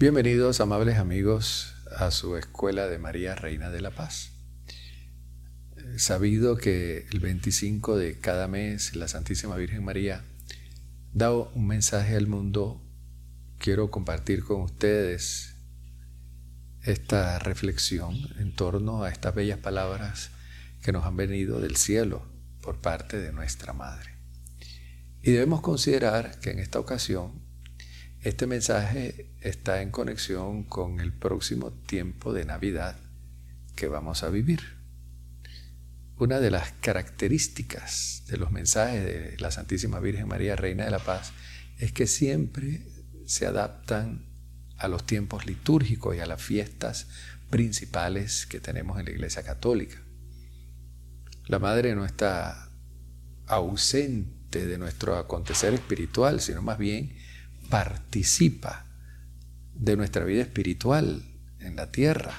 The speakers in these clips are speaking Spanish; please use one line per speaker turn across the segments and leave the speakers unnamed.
Bienvenidos, amables amigos, a su Escuela de María, Reina de la Paz. Sabido que el 25 de cada mes la Santísima Virgen María da un mensaje al mundo, quiero compartir con ustedes esta reflexión en torno a estas bellas palabras que nos han venido del cielo por parte de nuestra Madre. Y debemos considerar que en esta ocasión este mensaje está en conexión con el próximo tiempo de Navidad que vamos a vivir. Una de las características de los mensajes de la Santísima Virgen María, Reina de la Paz, es que siempre se adaptan a los tiempos litúrgicos y a las fiestas principales que tenemos en la Iglesia Católica. La Madre no está ausente de nuestro acontecer espiritual, sino más bien participa de nuestra vida espiritual en la tierra.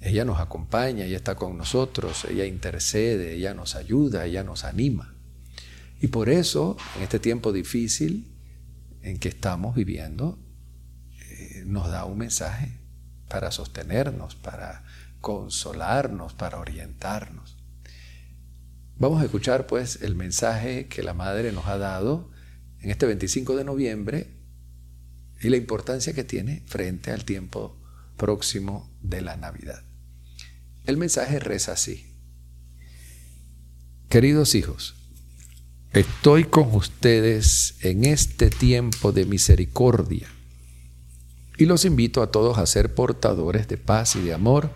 Ella nos acompaña, ella está con nosotros, ella intercede, ella nos ayuda, ella nos anima. Y por eso, en este tiempo difícil en que estamos viviendo, eh, nos da un mensaje para sostenernos, para consolarnos, para orientarnos. Vamos a escuchar pues el mensaje que la Madre nos ha dado en este 25 de noviembre y la importancia que tiene frente al tiempo próximo de la Navidad. El mensaje reza así. Queridos hijos, estoy con ustedes en este tiempo de misericordia y los invito a todos a ser portadores de paz y de amor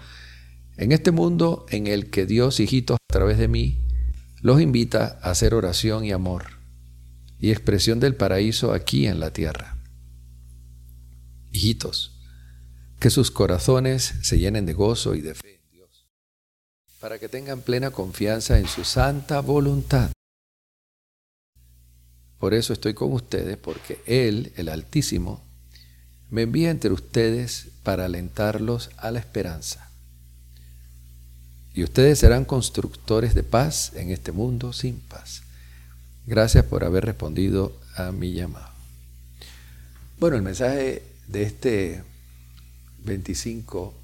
en este mundo en el que Dios, hijitos, a través de mí, los invita a hacer oración y amor y expresión del paraíso aquí en la tierra. Hijitos, que sus corazones se llenen de gozo y de fe en Dios, para que tengan plena confianza en su santa voluntad. Por eso estoy con ustedes, porque Él, el Altísimo, me envía entre ustedes para alentarlos a la esperanza. Y ustedes serán constructores de paz en este mundo sin paz. Gracias por haber respondido a mi llamado. Bueno, el mensaje de este 25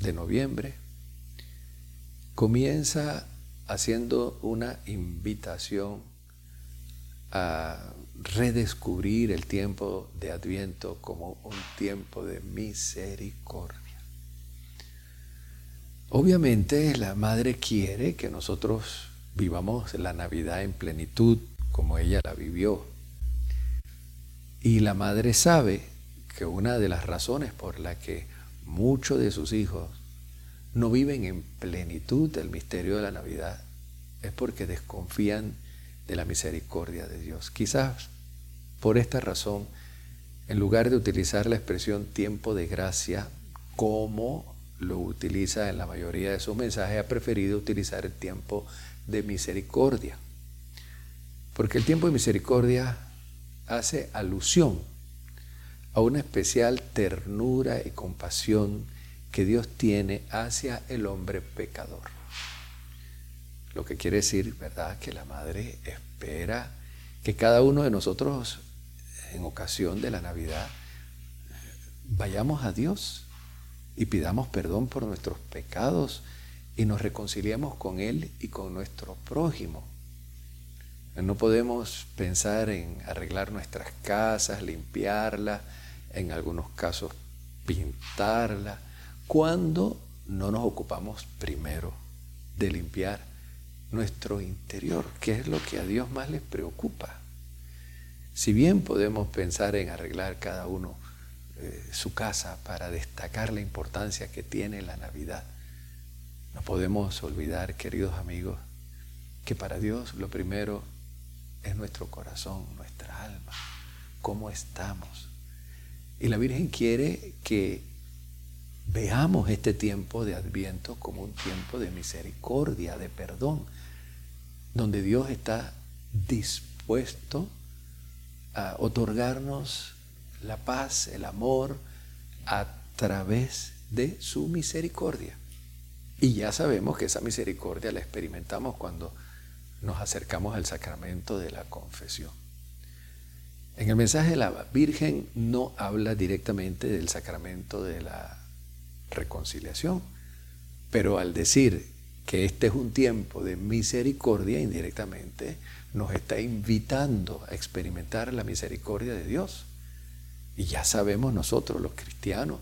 de noviembre comienza haciendo una invitación a redescubrir el tiempo de Adviento como un tiempo de misericordia. Obviamente la Madre quiere que nosotros vivamos la Navidad en plenitud, como ella la vivió. Y la madre sabe que una de las razones por la que muchos de sus hijos no viven en plenitud del misterio de la Navidad es porque desconfían de la misericordia de Dios. Quizás por esta razón, en lugar de utilizar la expresión tiempo de gracia como lo utiliza en la mayoría de sus mensajes, ha preferido utilizar el tiempo de misericordia. Porque el tiempo de misericordia hace alusión a una especial ternura y compasión que Dios tiene hacia el hombre pecador. Lo que quiere decir, ¿verdad?, que la Madre espera que cada uno de nosotros, en ocasión de la Navidad, vayamos a Dios y pidamos perdón por nuestros pecados y nos reconciliemos con Él y con nuestro prójimo. No podemos pensar en arreglar nuestras casas, limpiarlas, en algunos casos pintarla, cuando no nos ocupamos primero de limpiar nuestro interior, que es lo que a Dios más les preocupa. Si bien podemos pensar en arreglar cada uno eh, su casa para destacar la importancia que tiene la Navidad, no podemos olvidar, queridos amigos, que para Dios lo primero es nuestro corazón, nuestra alma, cómo estamos. Y la Virgen quiere que veamos este tiempo de adviento como un tiempo de misericordia, de perdón, donde Dios está dispuesto a otorgarnos la paz, el amor, a través de su misericordia. Y ya sabemos que esa misericordia la experimentamos cuando nos acercamos al sacramento de la confesión. En el mensaje de la Virgen no habla directamente del sacramento de la reconciliación, pero al decir que este es un tiempo de misericordia, indirectamente nos está invitando a experimentar la misericordia de Dios. Y ya sabemos nosotros, los cristianos,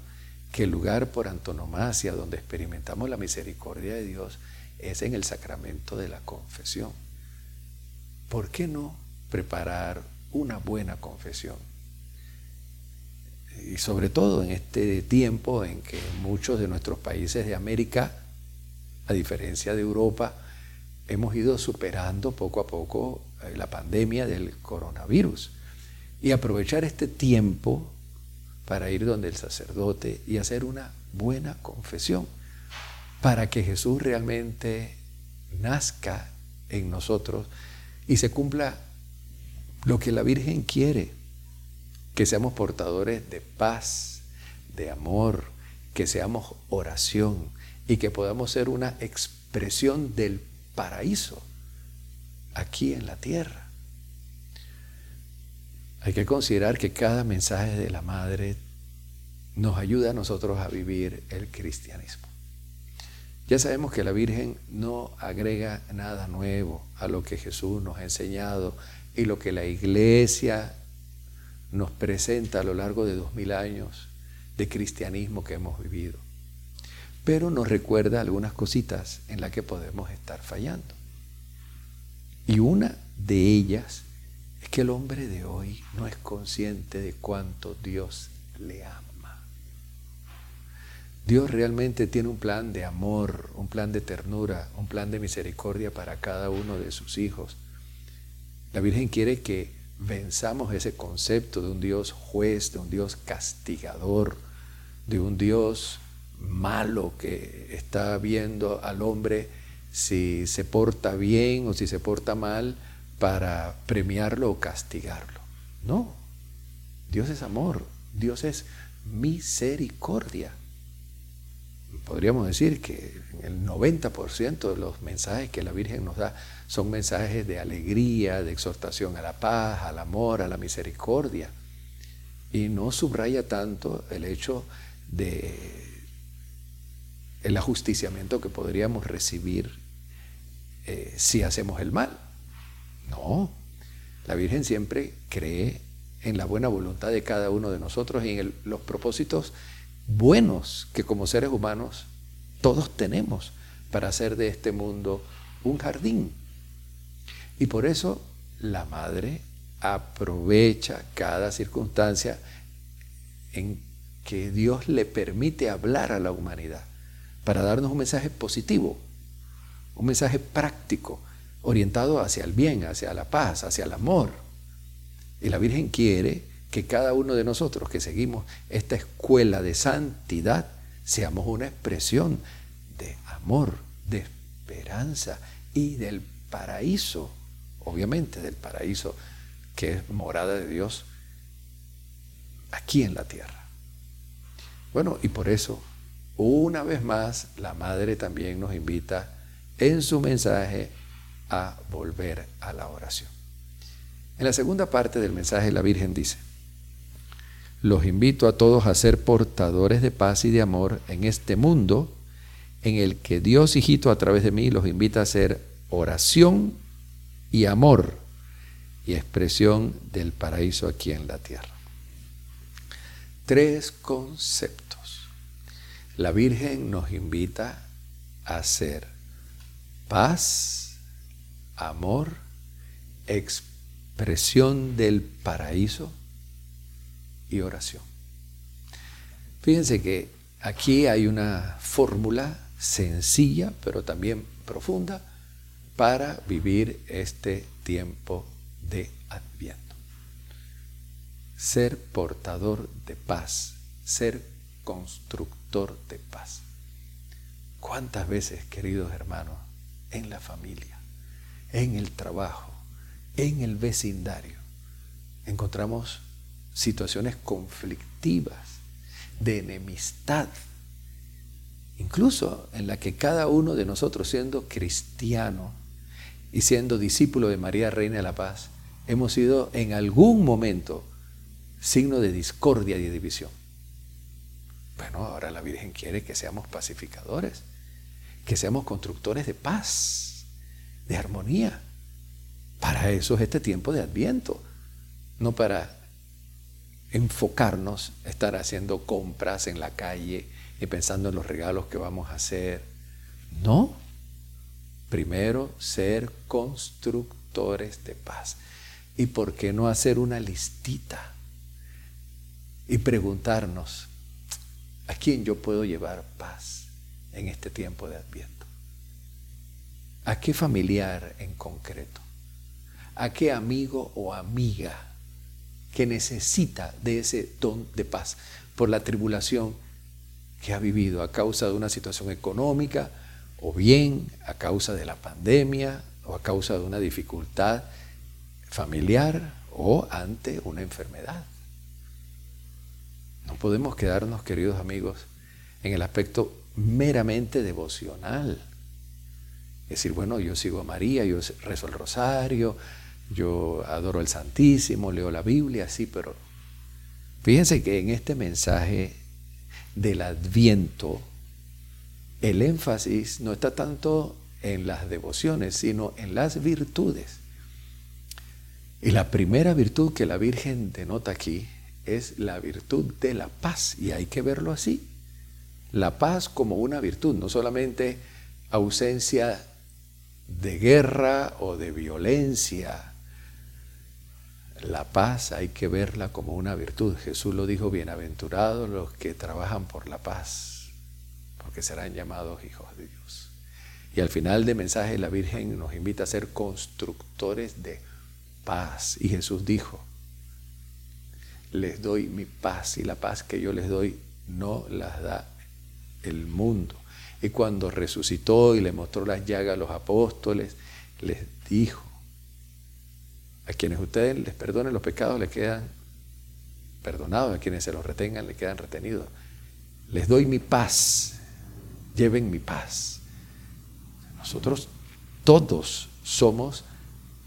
que el lugar por antonomasia donde experimentamos la misericordia de Dios es en el sacramento de la confesión. ¿Por qué no preparar una buena confesión? Y sobre todo en este tiempo en que muchos de nuestros países de América, a diferencia de Europa, hemos ido superando poco a poco eh, la pandemia del coronavirus. Y aprovechar este tiempo para ir donde el sacerdote y hacer una buena confesión, para que Jesús realmente nazca en nosotros y se cumpla lo que la Virgen quiere, que seamos portadores de paz, de amor, que seamos oración y que podamos ser una expresión del paraíso aquí en la tierra. Hay que considerar que cada mensaje de la Madre nos ayuda a nosotros a vivir el cristianismo. Ya sabemos que la Virgen no agrega nada nuevo a lo que Jesús nos ha enseñado y lo que la Iglesia nos presenta a lo largo de dos mil años de cristianismo que hemos vivido. Pero nos recuerda algunas cositas en las que podemos estar fallando. Y una de ellas es que el hombre de hoy no es consciente de cuánto Dios le ama. Dios realmente tiene un plan de amor, un plan de ternura, un plan de misericordia para cada uno de sus hijos. La Virgen quiere que venzamos ese concepto de un Dios juez, de un Dios castigador, de un Dios malo que está viendo al hombre si se porta bien o si se porta mal para premiarlo o castigarlo. No, Dios es amor, Dios es misericordia. Podríamos decir que el 90% de los mensajes que la Virgen nos da son mensajes de alegría, de exhortación a la paz, al amor, a la misericordia. Y no subraya tanto el hecho de el ajusticiamiento que podríamos recibir eh, si hacemos el mal. No, la Virgen siempre cree en la buena voluntad de cada uno de nosotros y en los propósitos buenos que como seres humanos todos tenemos para hacer de este mundo un jardín. Y por eso la madre aprovecha cada circunstancia en que Dios le permite hablar a la humanidad para darnos un mensaje positivo, un mensaje práctico, orientado hacia el bien, hacia la paz, hacia el amor. Y la Virgen quiere que cada uno de nosotros que seguimos esta escuela de santidad seamos una expresión de amor, de esperanza y del paraíso, obviamente del paraíso que es morada de Dios aquí en la tierra. Bueno, y por eso, una vez más, la Madre también nos invita en su mensaje a volver a la oración. En la segunda parte del mensaje la Virgen dice, los invito a todos a ser portadores de paz y de amor en este mundo en el que Dios hijito a través de mí los invita a hacer oración y amor y expresión del paraíso aquí en la tierra. Tres conceptos. La Virgen nos invita a hacer paz, amor, expresión del paraíso oración. Fíjense que aquí hay una fórmula sencilla, pero también profunda, para vivir este tiempo de adviento. Ser portador de paz, ser constructor de paz. ¿Cuántas veces, queridos hermanos, en la familia, en el trabajo, en el vecindario. Encontramos situaciones conflictivas, de enemistad, incluso en la que cada uno de nosotros siendo cristiano y siendo discípulo de María Reina de la Paz, hemos sido en algún momento signo de discordia y de división. Bueno, ahora la Virgen quiere que seamos pacificadores, que seamos constructores de paz, de armonía. Para eso es este tiempo de adviento, no para enfocarnos, estar haciendo compras en la calle y pensando en los regalos que vamos a hacer. No, primero ser constructores de paz. ¿Y por qué no hacer una listita y preguntarnos, ¿a quién yo puedo llevar paz en este tiempo de adviento? ¿A qué familiar en concreto? ¿A qué amigo o amiga que necesita de ese don de paz por la tribulación que ha vivido a causa de una situación económica o bien a causa de la pandemia o a causa de una dificultad familiar o ante una enfermedad. No podemos quedarnos, queridos amigos, en el aspecto meramente devocional. Es decir, bueno, yo sigo a María, yo rezo el rosario, yo adoro el Santísimo, leo la Biblia, sí, pero fíjense que en este mensaje del Adviento, el énfasis no está tanto en las devociones, sino en las virtudes. Y la primera virtud que la Virgen denota aquí es la virtud de la paz, y hay que verlo así. La paz como una virtud, no solamente ausencia de guerra o de violencia, la paz hay que verla como una virtud. Jesús lo dijo, bienaventurados los que trabajan por la paz, porque serán llamados hijos de Dios. Y al final del mensaje la Virgen nos invita a ser constructores de paz. Y Jesús dijo, les doy mi paz y la paz que yo les doy no las da el mundo. Y cuando resucitó y le mostró las llagas a los apóstoles, les dijo, a quienes ustedes les perdonen los pecados les quedan perdonados, a quienes se los retengan les quedan retenidos. Les doy mi paz, lleven mi paz. Nosotros todos somos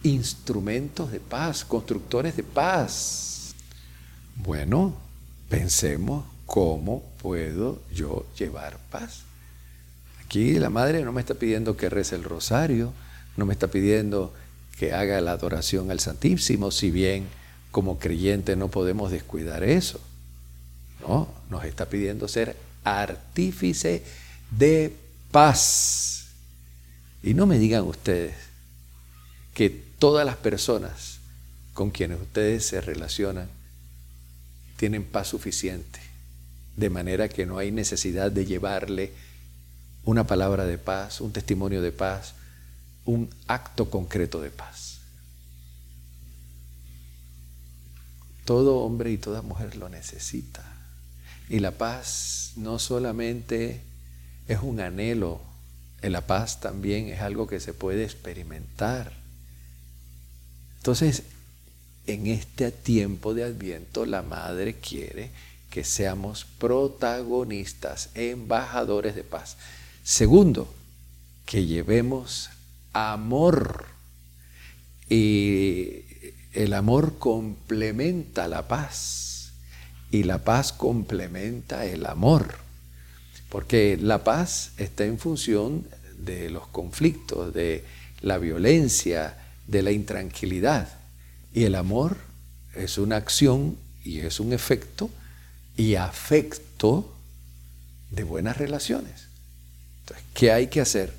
instrumentos de paz, constructores de paz. Bueno, pensemos cómo puedo yo llevar paz. Aquí la madre no me está pidiendo que rece el rosario, no me está pidiendo que haga la adoración al Santísimo, si bien como creyente no podemos descuidar eso. No, nos está pidiendo ser artífice de paz. Y no me digan ustedes que todas las personas con quienes ustedes se relacionan tienen paz suficiente, de manera que no hay necesidad de llevarle una palabra de paz, un testimonio de paz, un acto concreto de paz. Todo hombre y toda mujer lo necesita. Y la paz no solamente es un anhelo, la paz también es algo que se puede experimentar. Entonces, en este tiempo de adviento, la Madre quiere que seamos protagonistas, embajadores de paz. Segundo, que llevemos amor. Y el amor complementa la paz y la paz complementa el amor. Porque la paz está en función de los conflictos, de la violencia, de la intranquilidad. Y el amor es una acción y es un efecto y afecto de buenas relaciones. Entonces, ¿qué hay que hacer?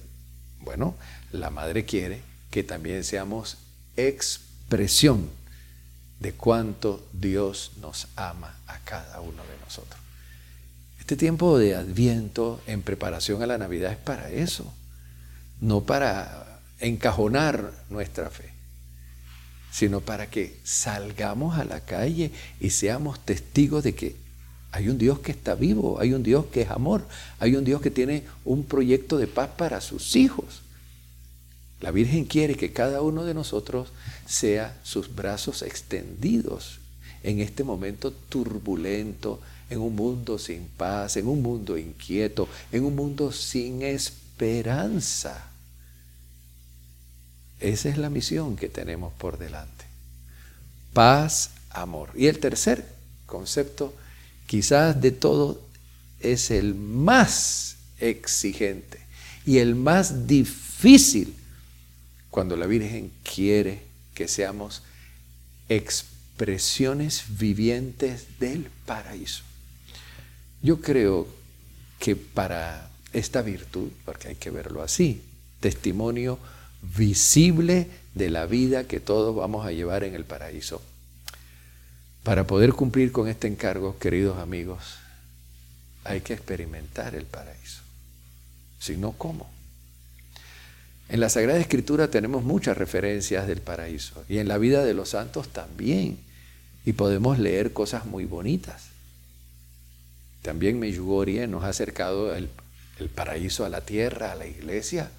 Bueno, la madre quiere que también seamos expresión de cuánto Dios nos ama a cada uno de nosotros. Este tiempo de adviento en preparación a la Navidad es para eso, no para encajonar nuestra fe, sino para que salgamos a la calle y seamos testigos de que hay un Dios que está vivo, hay un Dios que es amor, hay un Dios que tiene un proyecto de paz para sus hijos. La Virgen quiere que cada uno de nosotros sea sus brazos extendidos en este momento turbulento, en un mundo sin paz, en un mundo inquieto, en un mundo sin esperanza. Esa es la misión que tenemos por delante. Paz, amor. Y el tercer concepto, quizás de todo, es el más exigente y el más difícil cuando la Virgen quiere que seamos expresiones vivientes del paraíso. Yo creo que para esta virtud, porque hay que verlo así, testimonio visible de la vida que todos vamos a llevar en el paraíso. Para poder cumplir con este encargo, queridos amigos, hay que experimentar el paraíso. Si no, ¿cómo? En la Sagrada Escritura tenemos muchas referencias del paraíso y en la vida de los santos también. Y podemos leer cosas muy bonitas. También Meyugorie nos ha acercado el, el paraíso a la tierra, a la iglesia,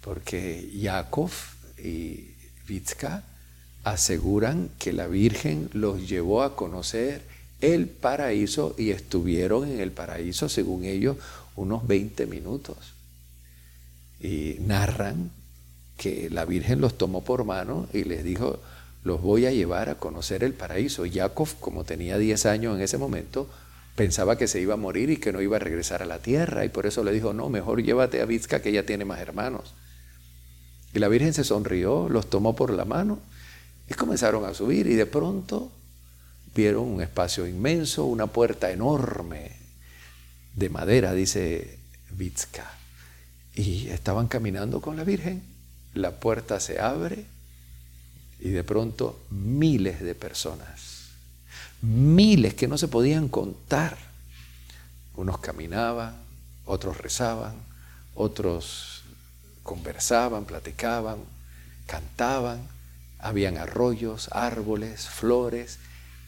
porque Jacob y Vitzka aseguran que la Virgen los llevó a conocer el paraíso y estuvieron en el paraíso, según ellos, unos 20 minutos. Y narran que la Virgen los tomó por mano y les dijo, los voy a llevar a conocer el paraíso. Jacob, como tenía 10 años en ese momento, pensaba que se iba a morir y que no iba a regresar a la tierra y por eso le dijo, no, mejor llévate a Vizca que ella tiene más hermanos. Y la Virgen se sonrió, los tomó por la mano y comenzaron a subir y de pronto vieron un espacio inmenso, una puerta enorme de madera, dice Vizca. Y estaban caminando con la Virgen, la puerta se abre y de pronto miles de personas, miles que no se podían contar. Unos caminaban, otros rezaban, otros conversaban, platicaban, cantaban, habían arroyos, árboles, flores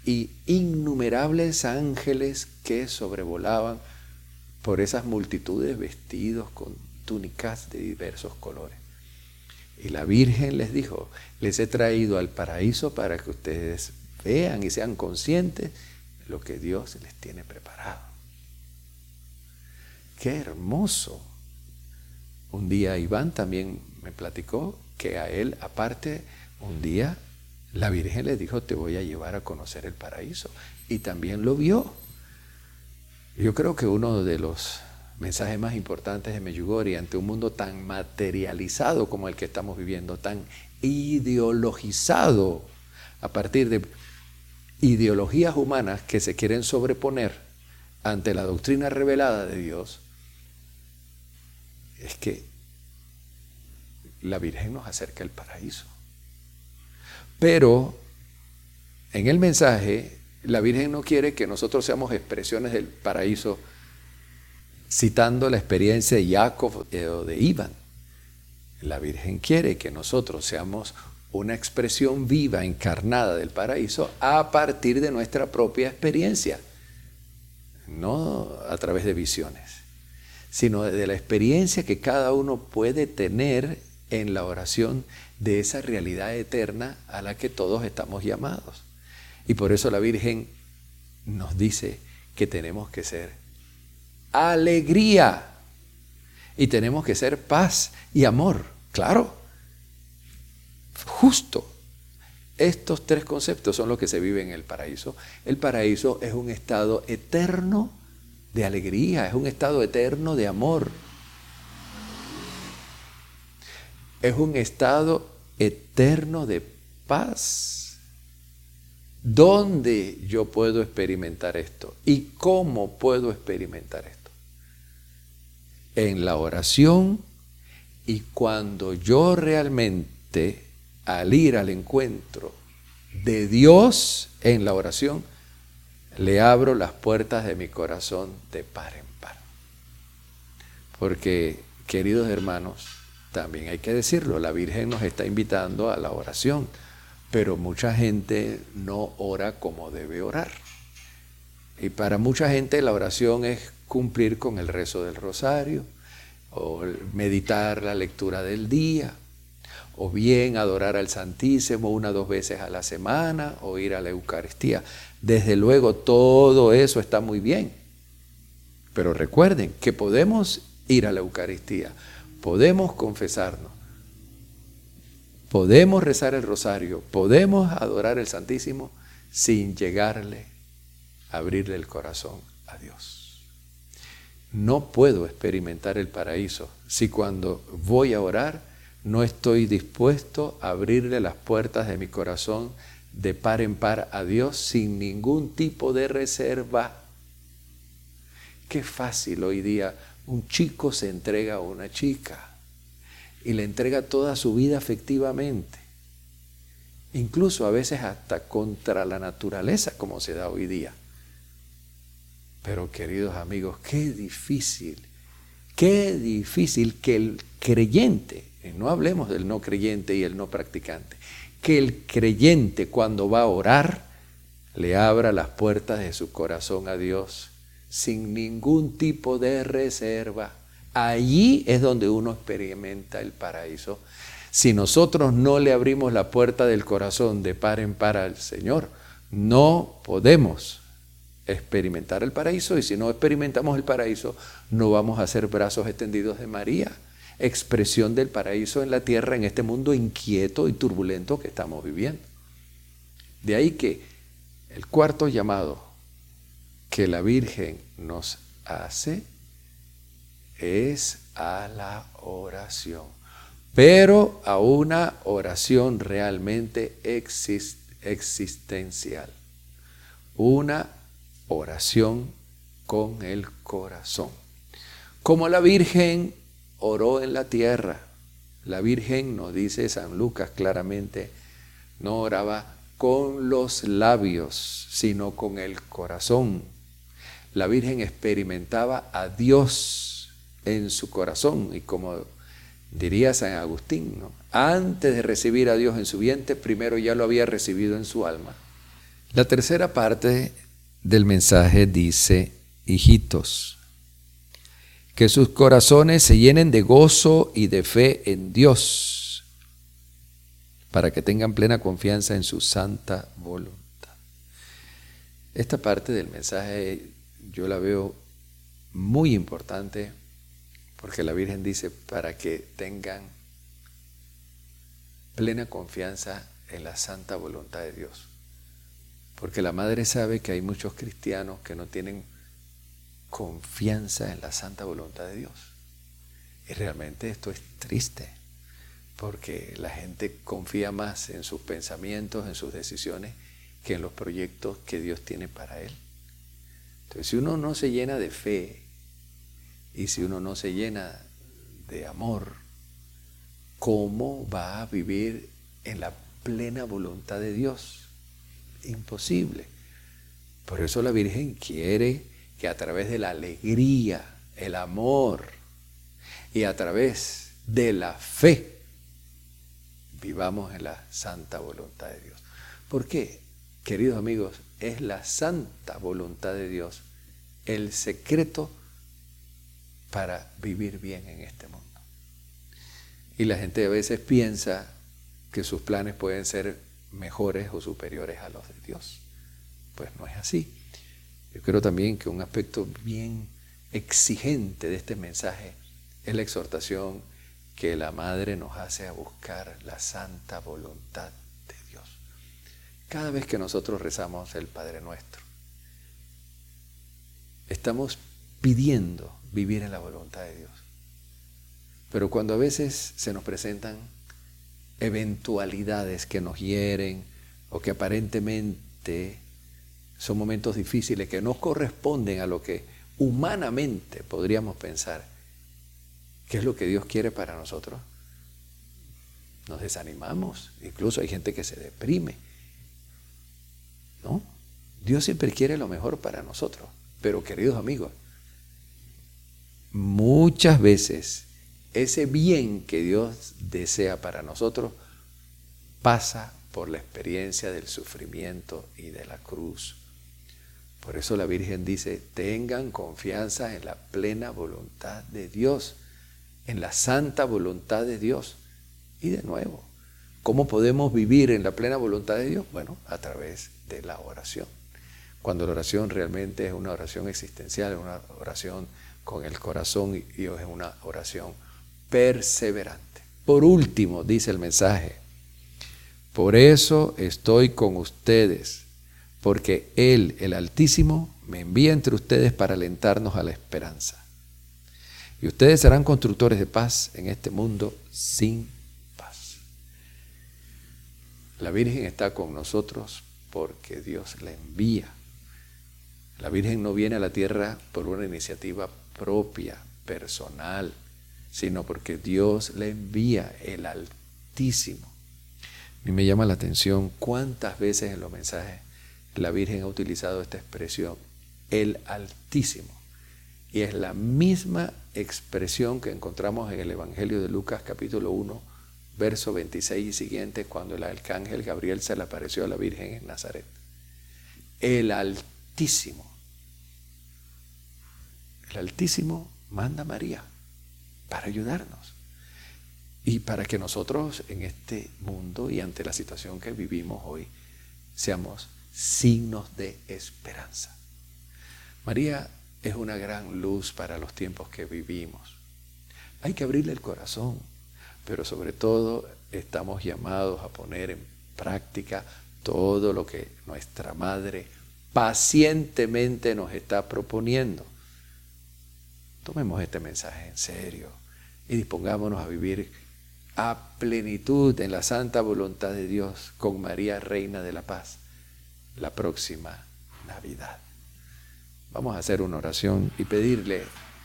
y innumerables ángeles que sobrevolaban por esas multitudes vestidos con túnicas de diversos colores. Y la Virgen les dijo, les he traído al paraíso para que ustedes vean y sean conscientes de lo que Dios les tiene preparado. Qué hermoso un día Iván también me platicó que a él, aparte, un día la Virgen le dijo, te voy a llevar a conocer el paraíso. Y también lo vio. Yo creo que uno de los mensajes más importantes de Meyugori ante un mundo tan materializado como el que estamos viviendo, tan ideologizado a partir de ideologías humanas que se quieren sobreponer ante la doctrina revelada de Dios, es que la Virgen nos acerca al paraíso. Pero en el mensaje, la Virgen no quiere que nosotros seamos expresiones del paraíso citando la experiencia de Jacob o de Iván. La Virgen quiere que nosotros seamos una expresión viva, encarnada del paraíso a partir de nuestra propia experiencia, no a través de visiones sino de la experiencia que cada uno puede tener en la oración de esa realidad eterna a la que todos estamos llamados. Y por eso la Virgen nos dice que tenemos que ser alegría y tenemos que ser paz y amor, claro, justo. Estos tres conceptos son los que se viven en el paraíso. El paraíso es un estado eterno de alegría, es un estado eterno de amor. Es un estado eterno de paz. ¿Dónde yo puedo experimentar esto? ¿Y cómo puedo experimentar esto? En la oración y cuando yo realmente, al ir al encuentro de Dios en la oración, le abro las puertas de mi corazón de par en par. Porque, queridos hermanos, también hay que decirlo, la Virgen nos está invitando a la oración, pero mucha gente no ora como debe orar. Y para mucha gente la oración es cumplir con el rezo del rosario, o meditar la lectura del día, o bien adorar al Santísimo una o dos veces a la semana, o ir a la Eucaristía. Desde luego todo eso está muy bien. Pero recuerden que podemos ir a la Eucaristía, podemos confesarnos, podemos rezar el rosario, podemos adorar el Santísimo sin llegarle abrirle el corazón a Dios. No puedo experimentar el paraíso si cuando voy a orar no estoy dispuesto a abrirle las puertas de mi corazón de par en par a Dios sin ningún tipo de reserva. Qué fácil hoy día un chico se entrega a una chica y le entrega toda su vida efectivamente. Incluso a veces hasta contra la naturaleza como se da hoy día. Pero queridos amigos, qué difícil, qué difícil que el creyente, no hablemos del no creyente y el no practicante, que el creyente cuando va a orar le abra las puertas de su corazón a Dios sin ningún tipo de reserva. Allí es donde uno experimenta el paraíso. Si nosotros no le abrimos la puerta del corazón de par en par al Señor, no podemos experimentar el paraíso y si no experimentamos el paraíso, no vamos a ser brazos extendidos de María, expresión del paraíso en la tierra, en este mundo inquieto y turbulento que estamos viviendo. De ahí que el cuarto llamado que la Virgen nos hace es a la oración, pero a una oración realmente existencial, una oración con el corazón. Como la Virgen oró en la tierra, la Virgen, nos dice San Lucas claramente, no oraba con los labios, sino con el corazón la Virgen experimentaba a Dios en su corazón y como diría San Agustín, antes de recibir a Dios en su vientre, primero ya lo había recibido en su alma. La tercera parte del mensaje dice, hijitos, que sus corazones se llenen de gozo y de fe en Dios, para que tengan plena confianza en su santa voluntad. Esta parte del mensaje yo la veo muy importante porque la Virgen dice para que tengan plena confianza en la santa voluntad de Dios. Porque la Madre sabe que hay muchos cristianos que no tienen confianza en la santa voluntad de Dios. Y realmente esto es triste, porque la gente confía más en sus pensamientos, en sus decisiones, que en los proyectos que Dios tiene para él. Entonces, si uno no se llena de fe y si uno no se llena de amor, ¿cómo va a vivir en la plena voluntad de Dios? Imposible. Por eso la Virgen quiere que a través de la alegría, el amor y a través de la fe vivamos en la santa voluntad de Dios. ¿Por qué? Queridos amigos, es la santa voluntad de Dios, el secreto para vivir bien en este mundo. Y la gente a veces piensa que sus planes pueden ser mejores o superiores a los de Dios. Pues no es así. Yo creo también que un aspecto bien exigente de este mensaje es la exhortación que la Madre nos hace a buscar la santa voluntad cada vez que nosotros rezamos el Padre Nuestro, estamos pidiendo vivir en la voluntad de Dios. Pero cuando a veces se nos presentan eventualidades que nos hieren o que aparentemente son momentos difíciles que no corresponden a lo que humanamente podríamos pensar que es lo que Dios quiere para nosotros, nos desanimamos. Incluso hay gente que se deprime ¿No? Dios siempre quiere lo mejor para nosotros. Pero queridos amigos, muchas veces ese bien que Dios desea para nosotros pasa por la experiencia del sufrimiento y de la cruz. Por eso la Virgen dice, tengan confianza en la plena voluntad de Dios, en la santa voluntad de Dios. Y de nuevo, ¿cómo podemos vivir en la plena voluntad de Dios? Bueno, a través de la oración. Cuando la oración realmente es una oración existencial, es una oración con el corazón y es una oración perseverante. Por último, dice el mensaje, por eso estoy con ustedes, porque Él, el Altísimo, me envía entre ustedes para alentarnos a la esperanza. Y ustedes serán constructores de paz en este mundo sin paz. La Virgen está con nosotros porque Dios la envía. La Virgen no viene a la tierra por una iniciativa propia, personal, sino porque Dios la envía, el Altísimo. Y me llama la atención cuántas veces en los mensajes la Virgen ha utilizado esta expresión, el Altísimo. Y es la misma expresión que encontramos en el Evangelio de Lucas capítulo 1, verso 26 y siguiente, cuando el arcángel Gabriel se le apareció a la Virgen en Nazaret. El Altísimo. El Altísimo manda a María para ayudarnos. Y para que nosotros en este mundo y ante la situación que vivimos hoy seamos signos de esperanza. María es una gran luz para los tiempos que vivimos. Hay que abrirle el corazón, pero sobre todo estamos llamados a poner en práctica todo lo que nuestra Madre pacientemente nos está proponiendo. Tomemos este mensaje en serio y dispongámonos a vivir a plenitud en la santa voluntad de Dios con María, Reina de la Paz, la próxima Navidad. Vamos a hacer una oración y pedirle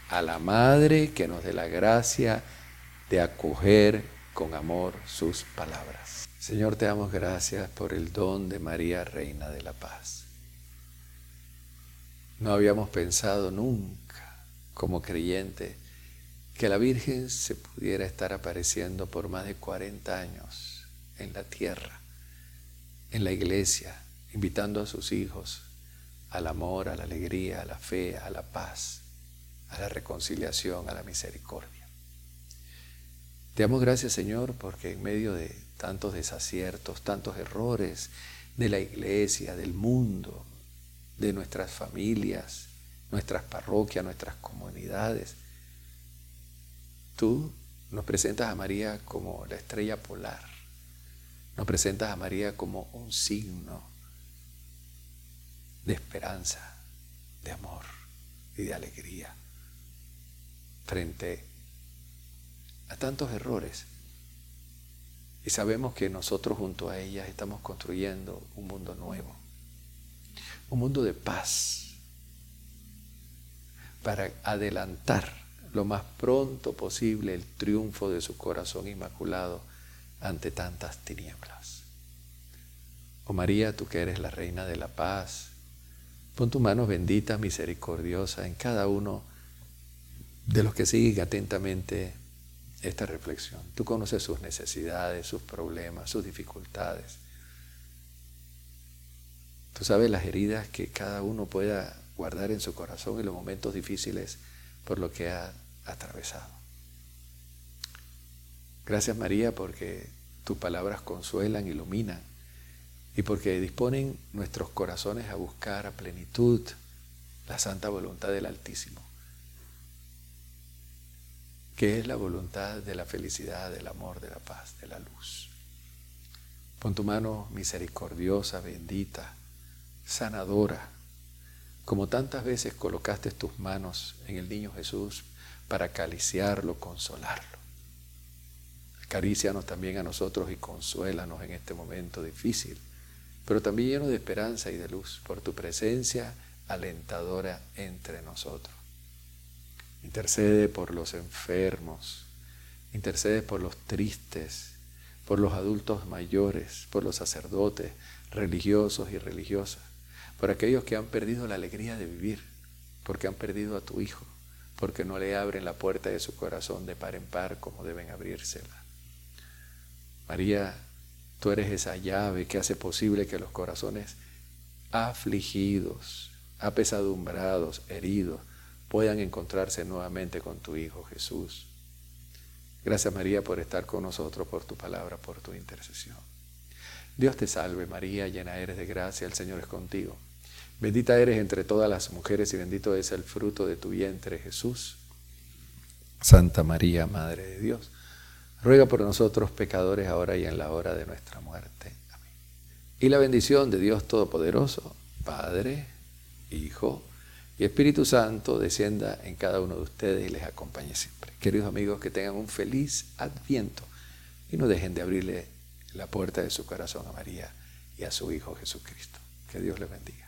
a la Madre que nos dé la gracia de acoger con amor sus palabras. Señor, te damos gracias por el don de María, Reina de la Paz. No habíamos pensado nunca como creyente que la Virgen se pudiera estar apareciendo por más de 40 años en la tierra, en la iglesia, invitando a sus hijos al amor, a la alegría, a la fe, a la paz, a la reconciliación, a la misericordia. Te damos gracias, Señor, porque en medio de tantos desaciertos, tantos errores de la iglesia, del mundo, de nuestras familias, nuestras parroquias, nuestras comunidades, tú nos presentas a María como la estrella polar, nos presentas a María como un signo de esperanza, de amor y de alegría frente a tantos errores. Y sabemos que nosotros junto a ellas estamos construyendo un mundo nuevo, un mundo de paz, para adelantar lo más pronto posible el triunfo de su corazón inmaculado ante tantas tinieblas. Oh María, tú que eres la reina de la paz, Pon tu mano bendita, misericordiosa en cada uno de los que siguen atentamente esta reflexión. Tú conoces sus necesidades, sus problemas, sus dificultades. Tú sabes las heridas que cada uno pueda guardar en su corazón en los momentos difíciles por lo que ha atravesado. Gracias María porque tus palabras consuelan, iluminan y porque disponen nuestros corazones a buscar a plenitud la santa voluntad del Altísimo, que es la voluntad de la felicidad, del amor, de la paz, de la luz. Pon tu mano misericordiosa, bendita, sanadora, como tantas veces colocaste tus manos en el niño Jesús para acariciarlo, consolarlo. Acarícianos también a nosotros y consuélanos en este momento difícil pero también lleno de esperanza y de luz por tu presencia alentadora entre nosotros. Intercede por los enfermos, intercede por los tristes, por los adultos mayores, por los sacerdotes, religiosos y religiosas, por aquellos que han perdido la alegría de vivir, porque han perdido a tu Hijo, porque no le abren la puerta de su corazón de par en par como deben abrírsela. María Tú eres esa llave que hace posible que los corazones afligidos, apesadumbrados, heridos, puedan encontrarse nuevamente con tu Hijo Jesús. Gracias María por estar con nosotros, por tu palabra, por tu intercesión. Dios te salve María, llena eres de gracia, el Señor es contigo. Bendita eres entre todas las mujeres y bendito es el fruto de tu vientre Jesús. Santa María, Madre de Dios ruega por nosotros pecadores ahora y en la hora de nuestra muerte. Amén. Y la bendición de Dios Todopoderoso, Padre, Hijo y Espíritu Santo descienda en cada uno de ustedes y les acompañe siempre. Queridos amigos, que tengan un feliz adviento y no dejen de abrirle la puerta de su corazón a María y a su Hijo Jesucristo. Que Dios les bendiga.